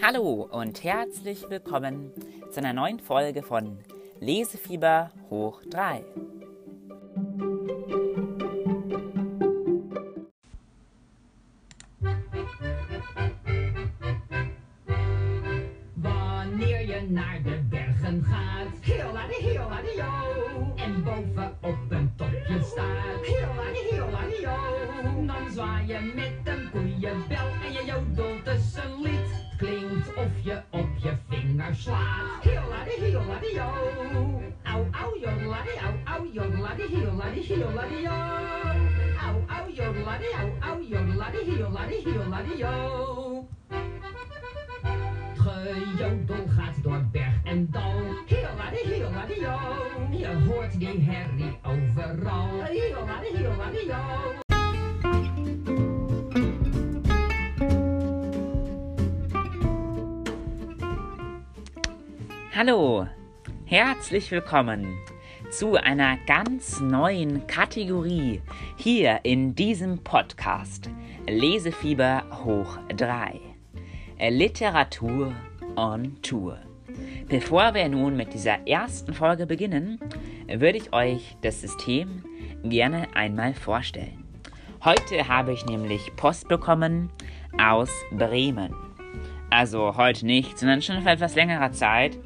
Hallo und herzlich willkommen zu einer neuen Folge von Lesefieber hoch 3. die heel la die heel la die yo. Au au jodela die au au jodela die heel la die heel la die yo. Gejodel gaat door berg en dal. Heel la die heel la die yo. Je hoort die herrie overal. Heel la die heel la die yo. Hallo, herzlich willkommen zu einer ganz neuen Kategorie hier in diesem Podcast Lesefieber hoch 3. Literatur on Tour. Bevor wir nun mit dieser ersten Folge beginnen, würde ich euch das System gerne einmal vorstellen. Heute habe ich nämlich Post bekommen aus Bremen. Also heute nicht, sondern schon vor etwas längerer Zeit.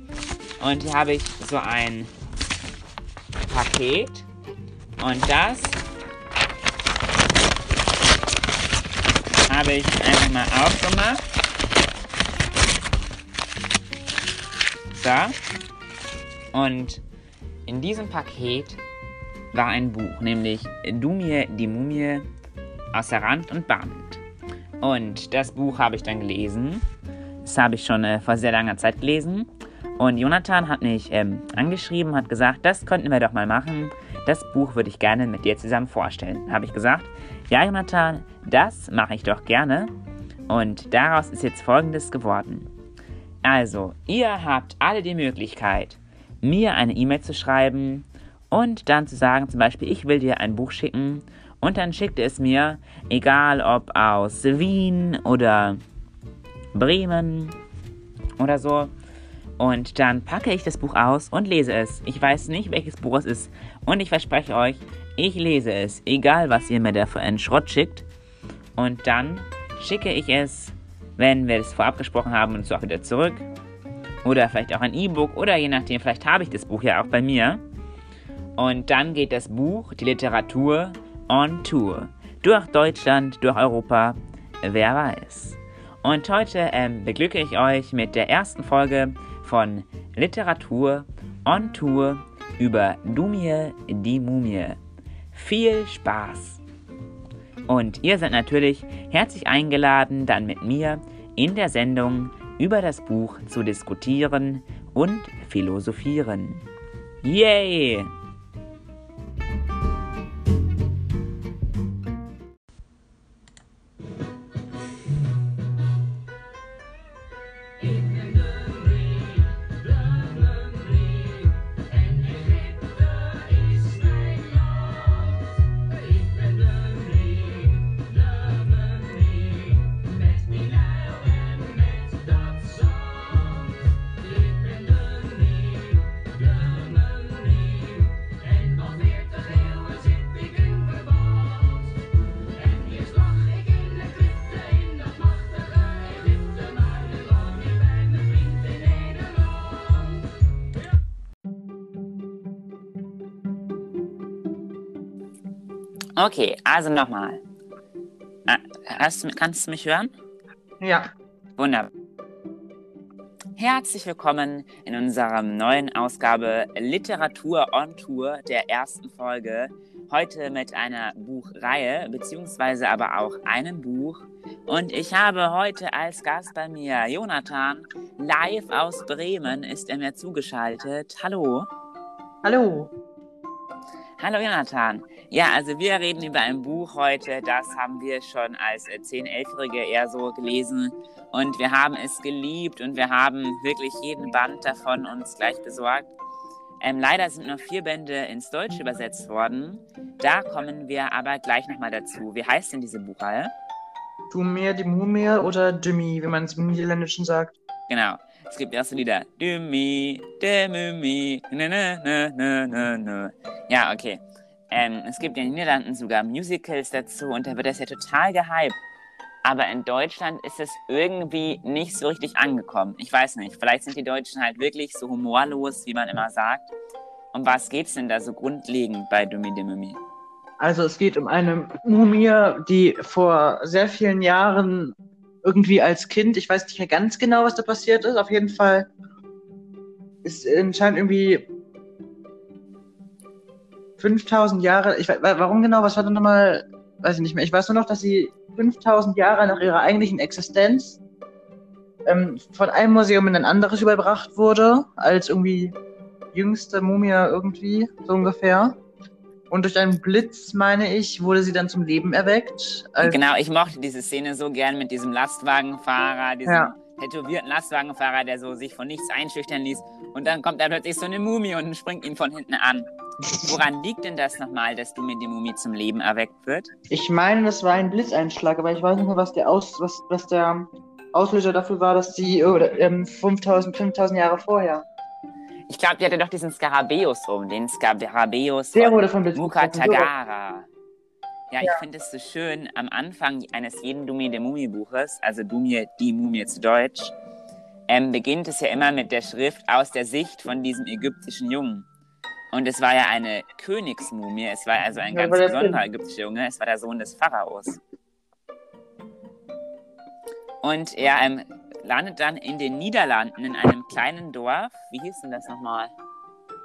Und hier habe ich so ein Paket. Und das habe ich einfach mal aufgemacht. So. Und in diesem Paket war ein Buch, nämlich Dumie die Mumie aus der Rand und Band. Und das Buch habe ich dann gelesen. Das habe ich schon äh, vor sehr langer Zeit gelesen. Und Jonathan hat mich ähm, angeschrieben, hat gesagt, das könnten wir doch mal machen. Das Buch würde ich gerne mit dir zusammen vorstellen. Habe ich gesagt, ja Jonathan, das mache ich doch gerne. Und daraus ist jetzt Folgendes geworden. Also, ihr habt alle die Möglichkeit, mir eine E-Mail zu schreiben und dann zu sagen, zum Beispiel, ich will dir ein Buch schicken und dann schickt es mir, egal ob aus Wien oder Bremen oder so. Und dann packe ich das Buch aus und lese es. Ich weiß nicht, welches Buch es ist. Und ich verspreche euch, ich lese es, egal was ihr mir da für einen Schrott schickt. Und dann schicke ich es, wenn wir das vorab gesprochen haben, und so auch wieder zurück. Oder vielleicht auch ein E-Book oder je nachdem, vielleicht habe ich das Buch ja auch bei mir. Und dann geht das Buch, die Literatur, on Tour. Durch Deutschland, durch Europa, wer weiß. Und heute ähm, beglücke ich euch mit der ersten Folge von Literatur on Tour über Dumie die Mumie. Viel Spaß! Und ihr seid natürlich herzlich eingeladen, dann mit mir in der Sendung über das Buch zu diskutieren und philosophieren. Yay! Okay, also nochmal. Ah, Hast, kannst du mich hören? Ja, Wunderbar. Herzlich willkommen in unserer neuen Ausgabe Literatur on Tour der ersten Folge. Heute mit einer Buchreihe, beziehungsweise aber auch einem Buch. Und ich habe heute als Gast bei mir Jonathan, live aus Bremen, ist er mir zugeschaltet. Hallo. hallo. Hallo Jonathan. Ja, also wir reden über ein Buch heute, das haben wir schon als äh, 10-, 11-Jährige eher so gelesen und wir haben es geliebt und wir haben wirklich jeden Band davon uns gleich besorgt. Ähm, leider sind nur vier Bände ins Deutsche übersetzt worden. Da kommen wir aber gleich nochmal dazu. Wie heißt denn diese Buchreihe? Du mir die Mumie oder Jimmy, wie man es im Niederländischen sagt. Genau. Es gibt so Lieder. Dümmi, de Mümmi, ne, ne, ne, ne, ne. Ja, okay. Ähm, es gibt in den Niederlanden sogar Musicals dazu und da wird das ja total gehypt. Aber in Deutschland ist es irgendwie nicht so richtig angekommen. Ich weiß nicht. Vielleicht sind die Deutschen halt wirklich so humorlos, wie man immer sagt. Um was geht's denn da so grundlegend bei Dümmi de Mümmi? Also es geht um eine Mumie, die vor sehr vielen Jahren irgendwie als Kind, ich weiß nicht mehr ganz genau, was da passiert ist, auf jeden Fall ist anscheinend irgendwie 5000 Jahre, ich weiß, warum genau, was war denn nochmal, weiß ich nicht mehr, ich weiß nur noch, dass sie 5000 Jahre nach ihrer eigentlichen Existenz ähm, von einem Museum in ein anderes überbracht wurde, als irgendwie jüngste Mumie irgendwie, so ungefähr. Und durch einen Blitz, meine ich, wurde sie dann zum Leben erweckt. genau, ich mochte diese Szene so gern mit diesem Lastwagenfahrer, diesem ja. tätowierten Lastwagenfahrer, der so sich von nichts einschüchtern ließ. Und dann kommt da plötzlich so eine Mumie und springt ihn von hinten an. Woran liegt denn das nochmal, dass du mit der Mumie zum Leben erweckt wird? Ich meine, das war ein Blitzeinschlag, aber ich weiß nicht mehr, was der, Aus, was, was der Auslöser dafür war, dass sie ähm, 5000, 5000 Jahre vorher. Ich glaube, die hatte doch diesen Skarabäus um, den Skarabäus Der wurde von Muka Tagara. Ja, ich finde es so schön, am Anfang eines jeden Dumie der Mumie-Buches, also Dumie, die Mumie zu Deutsch, ähm, beginnt es ja immer mit der Schrift aus der Sicht von diesem ägyptischen Jungen. Und es war ja eine Königsmumie, es war also ein ja, ganz besonderer ägyptischer Junge, es war der Sohn des Pharaos. Und er ähm, landet dann in den Niederlanden in einem kleinen Dorf. Wie hieß denn das nochmal?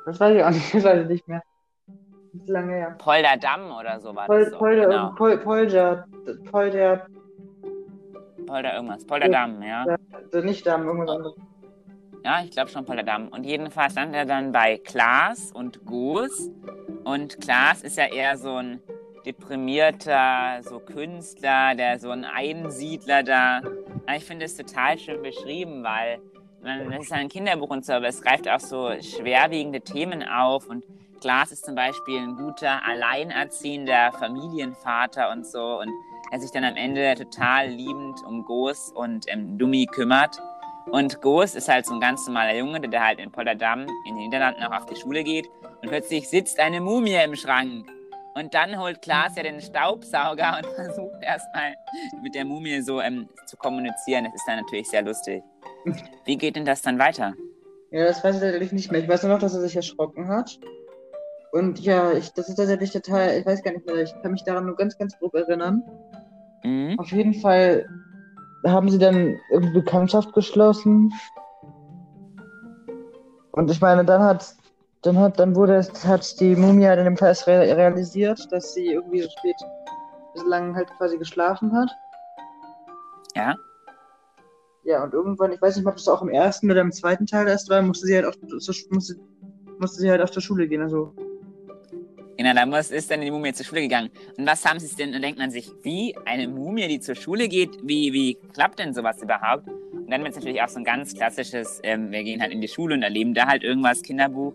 Das weiß ich auch nicht, das weiß ich nicht mehr. Das ist lange her. Polderdamm oder so war Pol, das. So. Polder, genau. Pol, Polder, Polder. Polder irgendwas. Polderdamm, ja. ja. Nicht Damm, irgendwas anderes. Ja, ich glaube schon Polderdamm. Und jedenfalls landet er dann bei Klaas und Goos. Und Klaas ist ja eher so ein deprimierter, so Künstler, der so ein Einsiedler da. Ich finde es total schön beschrieben, weil man, das ist ein Kinderbuch und so, aber es greift auch so schwerwiegende Themen auf und Glas ist zum Beispiel ein guter, alleinerziehender Familienvater und so und er sich dann am Ende total liebend um Goos und ähm, Dummi kümmert. Und Goos ist halt so ein ganz normaler Junge, der halt in Polderdam in den Niederlanden auch auf die Schule geht und plötzlich sitzt eine Mumie im Schrank und dann holt Klaas ja den Staubsauger und versucht erstmal mit der Mumie so ähm, zu kommunizieren. Das ist dann natürlich sehr lustig. Wie geht denn das dann weiter? Ja, das weiß ich natürlich nicht mehr. Ich weiß nur noch, dass er sich erschrocken hat. Und ja, ich, das ist tatsächlich total, ich weiß gar nicht mehr, ich kann mich daran nur ganz, ganz grob erinnern. Mhm. Auf jeden Fall haben sie dann irgendwie Bekanntschaft geschlossen. Und ich meine, dann hat dann hat, dann wurde hat die Mumie halt in dem Fall realisiert, dass sie irgendwie so spät bislang halt quasi geschlafen hat. Ja. Ja, und irgendwann, ich weiß nicht, ob das auch im ersten oder im zweiten Teil erst war, musste sie halt auf, musste, musste sie halt auf der Schule gehen, also. Genau, da muss, ist dann die Mumie zur Schule gegangen. Und was haben sie denn? Und denkt man sich, wie eine Mumie, die zur Schule geht, wie, wie klappt denn sowas überhaupt? Und dann wird es natürlich auch so ein ganz klassisches, ähm, wir gehen halt in die Schule und erleben da halt irgendwas, Kinderbuch.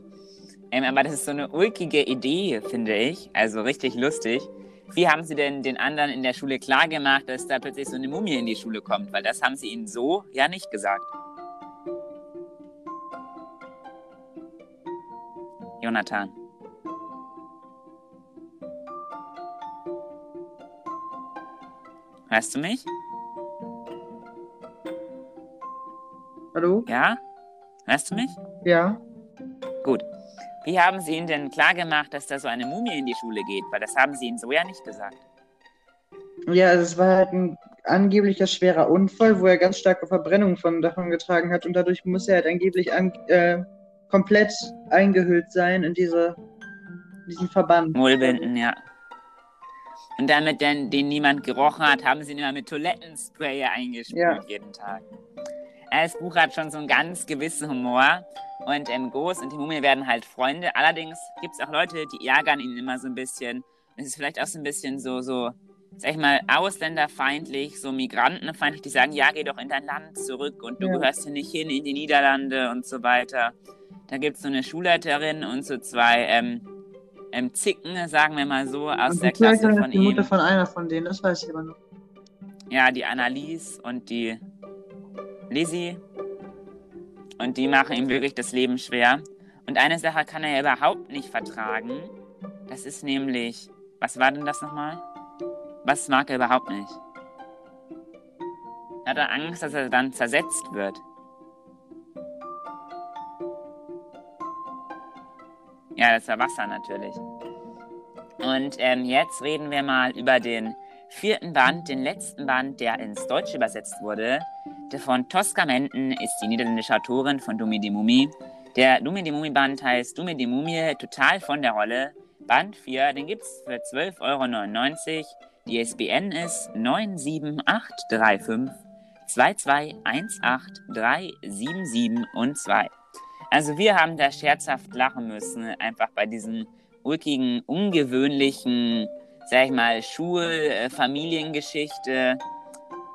Ähm, aber das ist so eine ulkige Idee, finde ich. Also richtig lustig. Wie haben Sie denn den anderen in der Schule klargemacht, dass da plötzlich so eine Mumie in die Schule kommt? Weil das haben Sie ihnen so ja nicht gesagt. Jonathan. Hörst du mich? Hallo? Ja? Hörst du mich? Ja. Wie haben Sie Ihnen denn klargemacht, dass da so eine Mumie in die Schule geht? Weil das haben Sie Ihnen so ja nicht gesagt. Ja, also es war halt ein angeblicher schwerer Unfall, wo er ganz starke Verbrennungen von, davon getragen hat und dadurch muss er halt angeblich an, äh, komplett eingehüllt sein in diese, diesen Verband. Mullbinden, ja. Und damit denn, den niemand gerochen hat, haben sie ihn immer mit Toilettenspray eingesprüht ja. jeden Tag. Das Buch hat schon so einen ganz gewissen Humor. Und ähm, Ghost und die Mumie werden halt Freunde. Allerdings gibt es auch Leute, die ärgern ihn immer so ein bisschen. Es ist vielleicht auch so ein bisschen so, so, sag ich mal, ausländerfeindlich, so migrantenfeindlich, die sagen, ja, geh doch in dein Land zurück und du ja. gehörst hier nicht hin in die Niederlande und so weiter. Da gibt es so eine Schulleiterin und so zwei ähm, ähm, Zicken, sagen wir mal so, aus der Klasse von ihm. Die Mutter von einer von denen, das weiß ich aber noch. Ja, die Annalies und die Lizzie. Und die machen ihm wirklich das Leben schwer. Und eine Sache kann er ja überhaupt nicht vertragen. Das ist nämlich. Was war denn das nochmal? Was mag er überhaupt nicht? Hat er Angst, dass er dann zersetzt wird. Ja, das war Wasser natürlich. Und ähm, jetzt reden wir mal über den vierten Band, den letzten Band, der ins Deutsche übersetzt wurde. Von Tosca Menten ist die niederländische Autorin von Dumi die Mumie. Der Dumi die Mumie Band heißt Dumi die Mumie total von der Rolle. Band 4, den gibt es für 12,99 Euro. Die SBN ist 97835 2218377 und 2. Also wir haben da scherzhaft lachen müssen, einfach bei diesem ulkigen, ungewöhnlichen, sag ich mal, Schul-Familiengeschichte.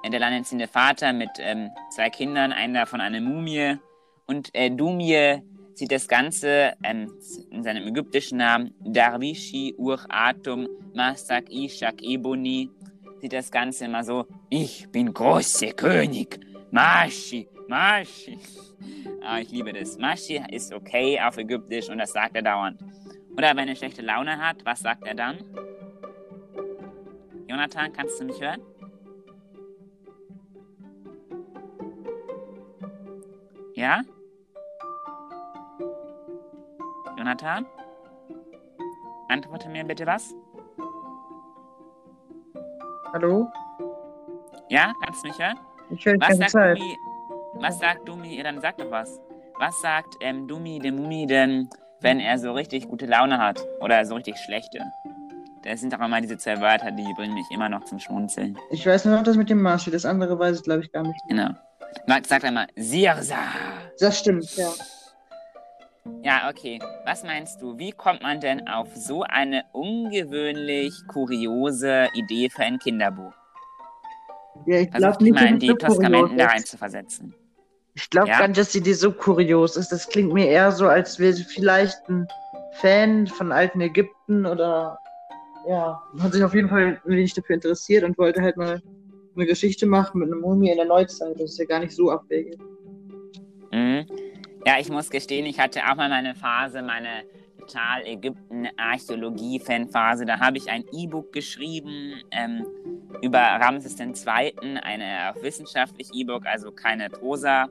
Der alleinerziehende Vater mit ähm, zwei Kindern, einer davon eine Mumie. Und äh, Dumie sieht das Ganze ähm, in seinem ägyptischen Namen Darwishi Ur Atum Masak Ishak Eboni. Sieht das Ganze immer so: Ich bin großer König. Mashi, Mashi. Ah, ich liebe das. Mashi ist okay auf Ägyptisch und das sagt er dauernd. Oder wenn er schlechte Laune hat, was sagt er dann? Jonathan, kannst du mich hören? Ja? Jonathan? Antworte mir bitte was. Hallo? Ja, kannst du mich hören? Ich höre Was sagt Zeit. Dumi? Was sagt Dumi? Ja, dann sag doch was. Was sagt ähm, Dumi, der Mumi denn, wenn er so richtig gute Laune hat? Oder so richtig schlechte? Das sind doch immer diese zwei Wörter, die bringen mich immer noch zum Schmunzeln. Ich weiß nur noch das mit dem Marschi, das andere weiß ich glaube ich gar nicht. Genau. Max sagt einmal Sirsa. Das stimmt, ja. Ja, okay. Was meinst du? Wie kommt man denn auf so eine ungewöhnlich kuriose Idee für ein Kinderbuch? Ja, ich Versuch glaube nicht, mal in dass die so Toskamenten da rein ist. zu versetzen. Ich glaube Ja? gar nicht, dass die Idee so kurios ist. Das klingt mir eher so, als wäre sie vielleicht ein Fan von alten Ägypten oder ja, hat sich auf jeden Fall ein wenig dafür interessiert und wollte halt mal eine Geschichte machen mit einer Mumie in der Neuzeit. Das ist ja gar nicht so abwegig. Mhm. Ja, ich muss gestehen, ich hatte auch mal meine Phase, meine total Ägypten-Archäologie-Fan-Phase. Da habe ich ein E-Book geschrieben ähm, über Ramses II., auch wissenschaftlich E-Book, also keine Prosa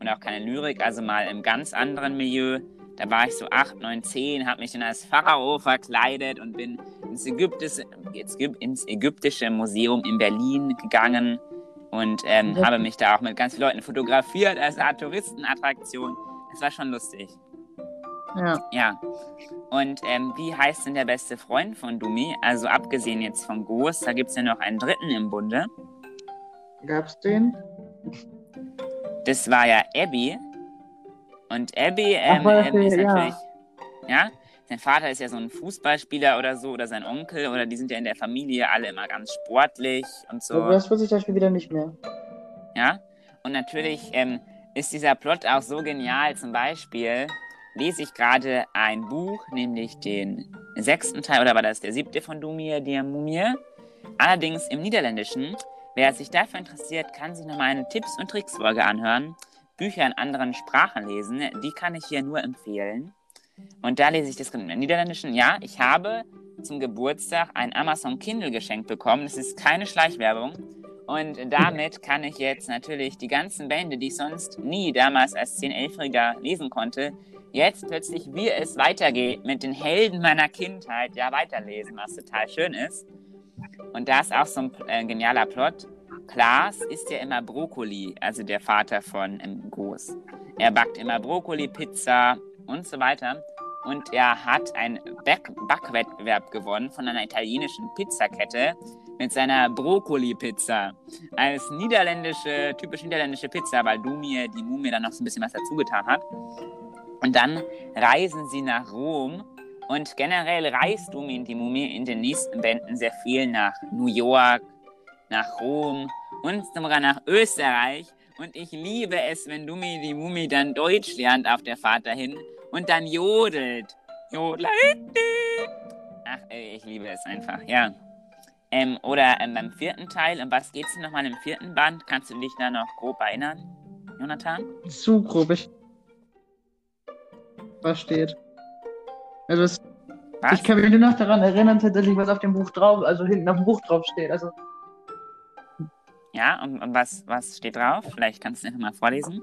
und auch keine Lyrik, also mal im ganz anderen Milieu. Da war ich so 8, 9, 10, habe mich dann als Pharao verkleidet und bin ins ägyptische, ins ägyptische Museum in Berlin gegangen und ähm, Ja. habe mich da auch mit ganz vielen Leuten fotografiert als Art Touristenattraktion. Das war schon lustig. Ja. Ja. Und ähm, wie heißt denn der beste Freund von Dumi? Also abgesehen jetzt von Goos, da gibt es ja noch einen dritten im Bunde. Gab's den? Das war ja Abby. Und Abby, ähm, Ach, ähm, ist der- ja. natürlich. Ja. Sein Vater ist ja so ein Fußballspieler oder so, oder sein Onkel, oder die sind ja in der Familie alle immer ganz sportlich und so. Das wusste ich zum Beispiel wieder nicht mehr. Ja. Und natürlich ähm, ist dieser Plot auch so genial. Zum Beispiel lese ich gerade ein Buch, nämlich den sechsten Teil, oder war das der siebte von Dumir, der Mumie? Allerdings im Niederländischen. Wer sich dafür interessiert, kann sich nochmal eine Tipps- und Tricks-Folge anhören. Bücher in anderen Sprachen lesen, die kann ich hier nur empfehlen. Und da lese ich das im Niederländischen. Ja, ich habe zum Geburtstag ein Amazon Kindle geschenkt bekommen. Das ist keine Schleichwerbung. Und damit kann ich jetzt natürlich die ganzen Bände, die ich sonst nie damals als 10-, 11-Jähriger lesen konnte, jetzt plötzlich, wie es weitergeht, mit den Helden meiner Kindheit ja weiterlesen, was total schön ist. Und da ist auch so ein äh, genialer Plot. Klaas isst ja immer Brokkoli, also der Vater von ähm, Goos. Er backt immer Brokkoli-Pizza und so weiter. Und er hat einen Back Backwettbewerb gewonnen von einer italienischen Pizzakette mit seiner Brokkoli-Pizza. Als niederländische, typisch niederländische Pizza, weil Dumie, die Mumie, dann noch so ein bisschen was dazu getan hat. Und dann reisen sie nach Rom. Und generell reist Dumie und die Mumie in den nächsten Bänden sehr viel nach New York, nach Rom und sogar nach Österreich. Und ich liebe es, wenn Dummi die Mumie dann Deutsch lernt auf der Fahrt dahin und dann jodelt. Jodler. Ach, ey, ich liebe es einfach, ja. Ähm, oder ähm, beim vierten Teil, um was geht's denn nochmal im vierten Band? Kannst du dich da noch grob erinnern, Jonathan? Zu grob. Ich was steht. Also es, Was? ich kann mich nur noch daran erinnern, tatsächlich, was auf dem Buch drauf, also hinten auf dem Buch drauf steht. Also Ja, und, und was, was steht drauf? Vielleicht kannst du es mal vorlesen.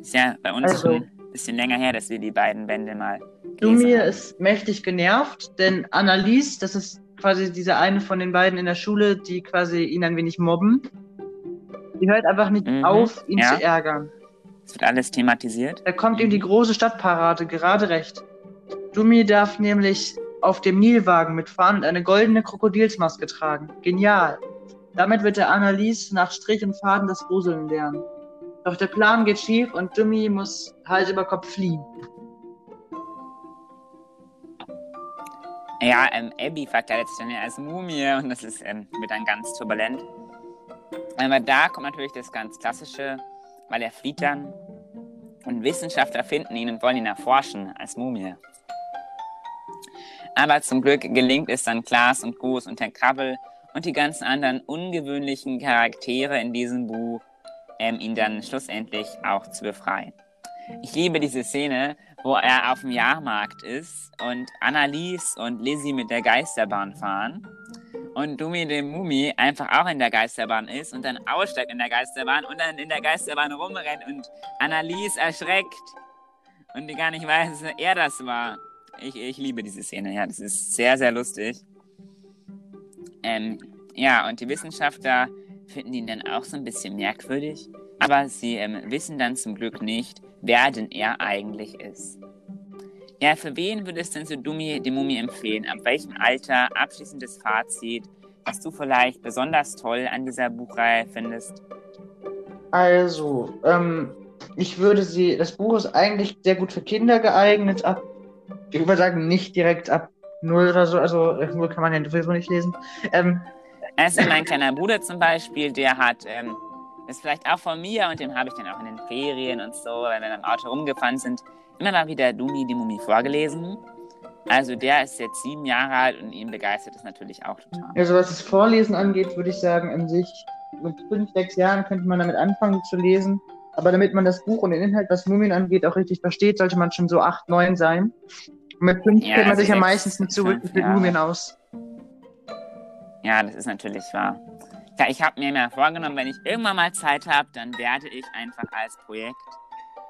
Ist ja bei uns Also. schon ein bisschen länger her, dass wir die beiden Bände mal Lumir ist mächtig genervt, denn Annelies, das ist quasi diese eine von den beiden in der Schule, die quasi ihn ein wenig mobben, die hört einfach nicht Mhm, auf, ihn ja. zu ärgern. Es wird alles thematisiert. Da kommt ihm die große Stadtparade gerade recht. Dumi darf nämlich auf dem Nilwagen mitfahren und eine goldene Krokodilsmaske tragen. Genial. Damit wird der Annelies nach Strich und Faden das Gruseln lernen. Doch der Plan geht schief und Dumi muss Hals über Kopf fliehen. Ja, ähm, Abby verkleidet sich dann ja als Mumie und das ist, ähm, wird dann ganz turbulent. Aber da kommt natürlich das ganz Klassische, weil er flieht dann und Wissenschaftler finden ihn und wollen ihn erforschen als Mumie. Aber zum Glück gelingt es dann Klaas und Goos und Herr Krabbel und die ganzen anderen ungewöhnlichen Charaktere in diesem Buch, ähm, ihn dann schlussendlich auch zu befreien. Ich liebe diese Szene, wo er auf dem Jahrmarkt ist und Annalies und Lizzie mit der Geisterbahn fahren und Dumi dem Mumi einfach auch in der Geisterbahn ist und dann aussteigt in der Geisterbahn und dann in der Geisterbahn rumrennt und Annalies erschreckt und die gar nicht weiß, dass er das war. Ich, ich liebe diese Szene, ja, das ist sehr, sehr lustig. Ähm, ja, und die Wissenschaftler finden ihn dann auch so ein bisschen merkwürdig, aber sie ähm, wissen dann zum Glück nicht, wer denn er eigentlich ist. Ja, für wen würdest denn so Dumi die Mumie empfehlen? Ab welchem Alter? Abschließendes Fazit, was du vielleicht besonders toll an dieser Buchreihe findest? Also, ähm, ich würde sie, das Buch ist eigentlich sehr gut für Kinder geeignet, ab, ich würde sagen, nicht direkt ab 0 oder so, also 0 kann man ja sowieso nicht lesen. Ähm, Also mein kleiner Bruder zum Beispiel, der hat, ähm, ist vielleicht auch von mir und dem habe ich dann auch in den Ferien und so, wenn wir im Auto rumgefahren sind, immer mal wieder Dumi die Mumie vorgelesen. Also der ist jetzt sieben Jahre alt und ihn begeistert es natürlich auch total. also was das Vorlesen angeht, würde ich sagen, an sich, mit 5, 6 Jahren könnte man damit anfangen zu lesen. Aber damit man das Buch und den Inhalt, was Mumien angeht, auch richtig versteht, sollte man schon so 8, 9 sein. Und mit 5 Ja, kennt man also sich ja sechs, meistens mit fünf zurückgeführten Jahre. Mumien aus. Ja, das ist natürlich wahr. Ja, ich habe mir mal vorgenommen, wenn ich irgendwann mal Zeit habe, dann werde ich einfach als Projekt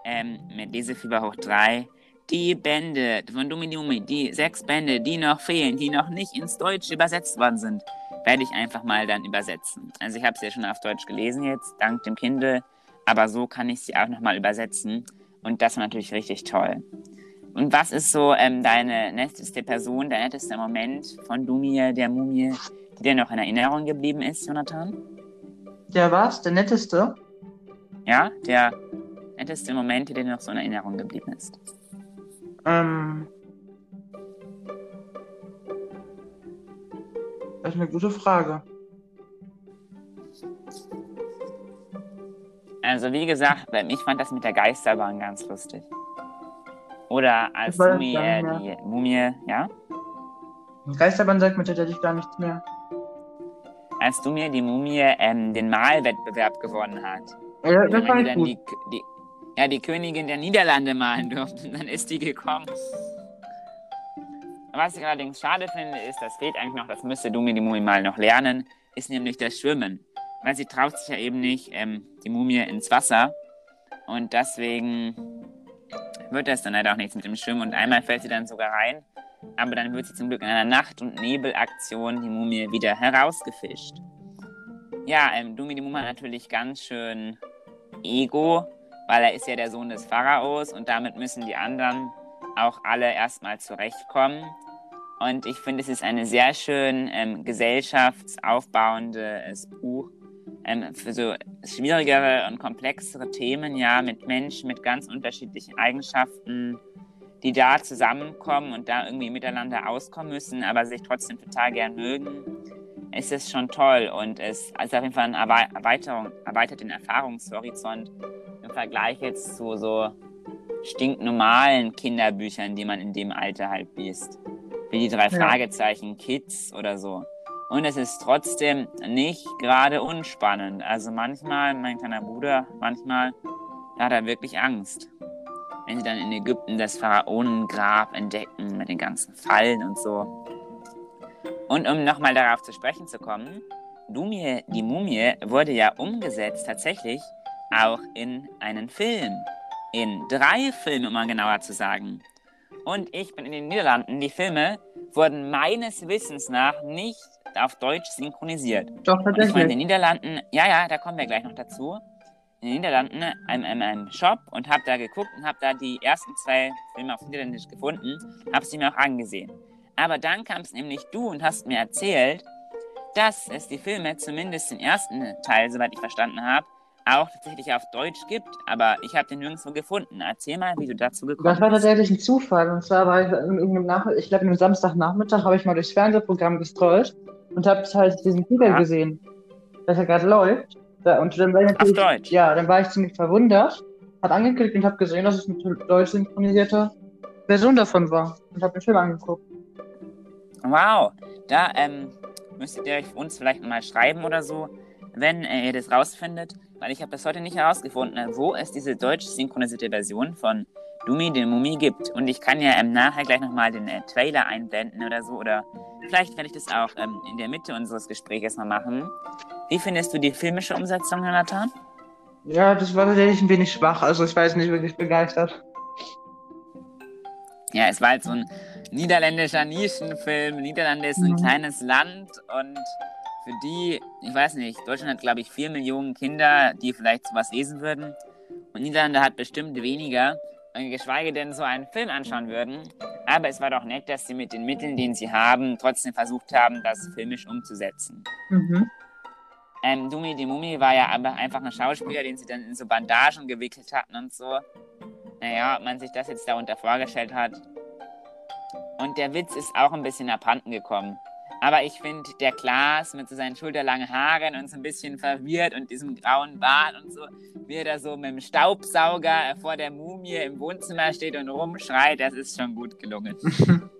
ähm, mit Lesefieber hoch 3 die Bände von Dumi, die sechs Bände, die noch fehlen, die noch nicht ins Deutsche übersetzt worden sind, werde ich einfach mal dann übersetzen. Also ich habe sie ja schon auf Deutsch gelesen jetzt, dank dem Kindle, aber so kann ich sie auch nochmal übersetzen und das war natürlich richtig toll. Und was ist so ähm, deine netteste Person, der netteste Moment von Dumie, der Mumie, die dir noch in Erinnerung geblieben ist, Jonathan? Der war's, der netteste. Ja, der netteste Moment, der dir noch so in Erinnerung geblieben ist. Ähm, das ist eine gute Frage. Also wie gesagt, ich fand das mit der Geisterbahn ganz lustig. Oder als Mumie, äh, die Mumie, ja? Geisterbahn sagt mir tatsächlich gar nichts mehr. Als Dumie die Mumie ähm, den Malwettbewerb gewonnen hat. Ja, das wenn war die dann gut. die, die, ja, die Königin der Niederlande malen durften, dann ist die gekommen. Was ich allerdings schade finde, ist, das fehlt eigentlich noch, das müsste Dumi die Mumie mal noch lernen, ist nämlich das Schwimmen. Weil sie traut sich ja eben nicht, ähm, die Mumie ins Wasser. Und deswegen wird das dann leider auch nichts mit dem Schwimmen. Und einmal fällt sie dann sogar rein. Aber dann wird sie zum Glück in einer Nacht- und Nebelaktion die Mumie wieder herausgefischt. Ja, ähm, Dumi die Mumie hat natürlich ganz schön Ego, weil er ist ja der Sohn des Pharaos und damit müssen die anderen auch alle erstmal zurechtkommen. Und ich finde, es ist eine sehr schön ähm, gesellschaftsaufbauendes Buch ähm, für so schwierigere und komplexere Themen, ja, mit Menschen mit ganz unterschiedlichen Eigenschaften, die da zusammenkommen und da irgendwie miteinander auskommen müssen, aber sich trotzdem total gern mögen. Ist es schon toll und es ist auf jeden Fall eine Erwei- Erweiterung, erweitert den Erfahrungshorizont im Vergleich jetzt zu so stinknormalen Kinderbüchern, die man in dem Alter halt liest. Wie die drei Ja. Fragezeichen Kids oder so. Und es ist trotzdem nicht gerade unspannend. Also manchmal, mein kleiner Bruder, manchmal hat er wirklich Angst. wenn sie dann in Ägypten das Pharaonengrab entdecken mit den ganzen Fallen und so. Und um nochmal darauf zu sprechen zu kommen, Dumie, die Mumie wurde ja umgesetzt tatsächlich auch in einen Film. In drei Filme, um mal genauer zu sagen. Und ich bin in den Niederlanden. Die Filme wurden meines Wissens nach nicht auf Deutsch synchronisiert. Doch, Und ich war in tatsächlich. den Niederlanden, ja, ja, da kommen wir gleich noch dazu. In den Niederlanden in einem, einem Shop und habe da geguckt und habe da die ersten zwei Filme auf Niederländisch gefunden, habe sie mir auch angesehen. Aber dann kamst nämlich du und hast mir erzählt, dass es die Filme, zumindest den ersten Teil, soweit ich verstanden habe, auch tatsächlich auf Deutsch gibt. Aber ich habe den nirgendwo gefunden. Erzähl mal, wie du dazu gekommen Das war bist. tatsächlich ein Zufall. Und zwar war ich in irgendeinem Nachmittag, ich glaube, einem Samstagnachmittag habe ich mal durchs Fernsehprogramm gescrollt und habe halt diesen Titel Ja. gesehen, dass er gerade läuft. Und dann war ich Auf Deutsch. ja, dann war ich ziemlich verwundert, habe angeklickt und habe gesehen, dass es eine deutsch synchronisierte Version davon war und habe den Film angeguckt. Wow, da ähm, müsstet ihr euch uns vielleicht mal schreiben oder so, wenn äh, ihr das rausfindet, weil ich habe das heute nicht herausgefunden, wo es diese deutsch synchronisierte Version von Dumi den Mumie gibt. Und ich kann ja ähm, nachher gleich nochmal den äh, Trailer einblenden oder so, oder vielleicht werde ich das auch ähm, in der Mitte unseres Gesprächs mal machen. Wie findest du die filmische Umsetzung, Jonathan? Ja, das war tatsächlich ein wenig schwach, also ich war jetzt nicht wirklich begeistert. Ja, es war halt so ein niederländischer Nischenfilm. Niederlande ist ein Mhm. kleines Land und für die, ich weiß nicht, Deutschland hat, glaube ich, vier Millionen Kinder, die vielleicht sowas lesen würden. Und Niederlande hat bestimmt weniger, äh, geschweige denn so einen Film anschauen würden. Aber es war doch nett, dass sie mit den Mitteln, die sie haben, trotzdem versucht haben, das filmisch umzusetzen. Mhm. Ähm, Dumi die Mumie war ja aber einfach ein Schauspieler, den sie dann in so Bandagen gewickelt hatten und so. Naja, ob man sich das jetzt darunter vorgestellt hat. Und der Witz ist auch ein bisschen abhanden gekommen. Aber ich finde, der Klaas mit so seinen schulterlangen Haaren und so ein bisschen verwirrt und diesem grauen Bart und so, wie er da so mit dem Staubsauger vor der Mumie im Wohnzimmer steht und rumschreit, das ist schon gut gelungen.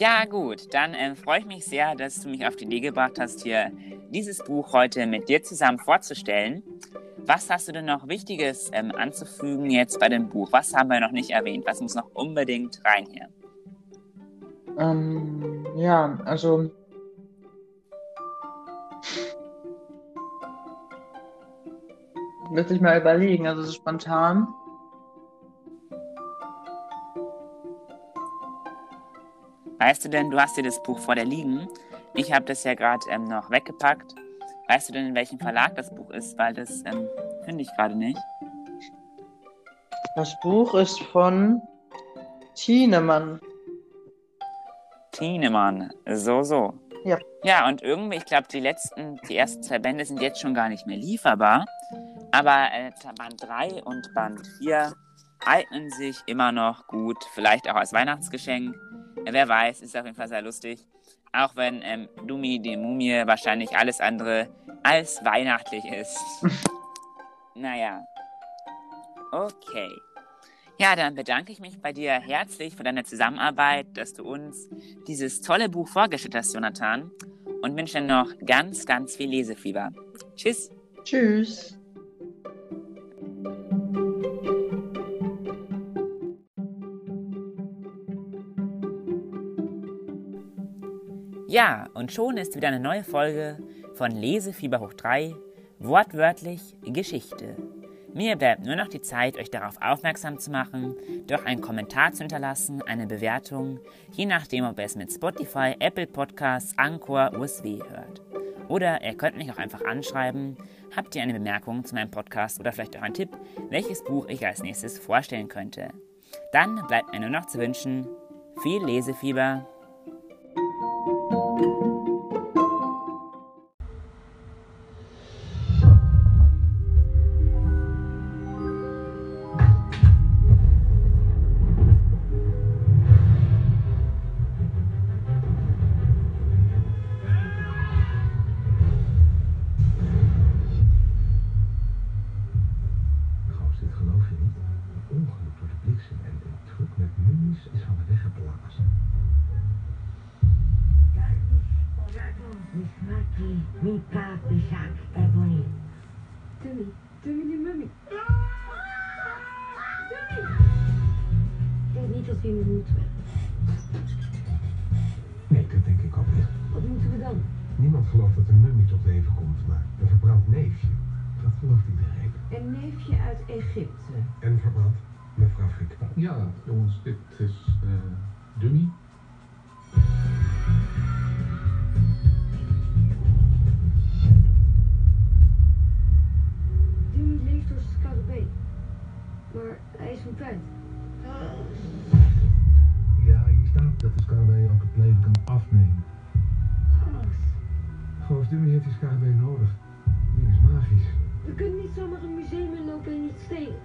Ja, gut, dann ähm, freue ich mich sehr, dass du mich auf die Idee gebracht hast, hier dieses Buch heute mit dir zusammen vorzustellen. Was hast du denn noch Wichtiges ähm, anzufügen jetzt bei dem Buch? Was haben wir noch nicht erwähnt? Was muss noch unbedingt rein hier? Ähm, ja, also. Müsste ich mal überlegen, also so spontan. Weißt du denn, du hast dir das Buch vor dir liegen. Ich habe das ja gerade ähm, noch weggepackt. Weißt du denn, in welchem Verlag das Buch ist? Weil das ähm, finde ich gerade nicht. Das Buch ist von Thienemann. Thienemann, so, so. Ja. Ja, und irgendwie, ich glaube, die letzten, die ersten zwei Bände sind jetzt schon gar nicht mehr lieferbar. Aber äh, Band 3 und Band 4 eignen sich immer noch gut, vielleicht auch als Weihnachtsgeschenk. Äh, wer weiß, ist auf jeden Fall sehr lustig. Auch wenn ähm, Dumi die Mumie wahrscheinlich alles andere als weihnachtlich ist. naja. Okay. Ja, dann bedanke ich mich bei dir herzlich für deine Zusammenarbeit, dass du uns dieses tolle Buch vorgestellt hast, Jonathan. Und wünsche dir noch ganz, ganz viel Lesefieber. Tschüss. Tschüss. Ja, und schon ist wieder eine neue Folge von Lesefieber hoch 3, wortwörtlich Geschichte. Mir bleibt nur noch die Zeit, euch darauf aufmerksam zu machen, doch einen Kommentar zu hinterlassen, eine Bewertung, je nachdem, ob ihr es mit Spotify, Apple Podcasts, Anchor, USW hört. Oder ihr könnt mich auch einfach anschreiben, habt ihr eine Bemerkung zu meinem Podcast oder vielleicht auch einen Tipp, welches Buch ich als nächstes vorstellen könnte. Dann bleibt mir nur noch zu wünschen, viel Lesefieber. Maar hij is van tijd. Ja, hier staat dat de scarabee ook het leven kan afnemen. Geloof Dummy heeft die scarabee nodig. Die is magisch. we kunnen niet zomaar een museum inlopen en iets stelen.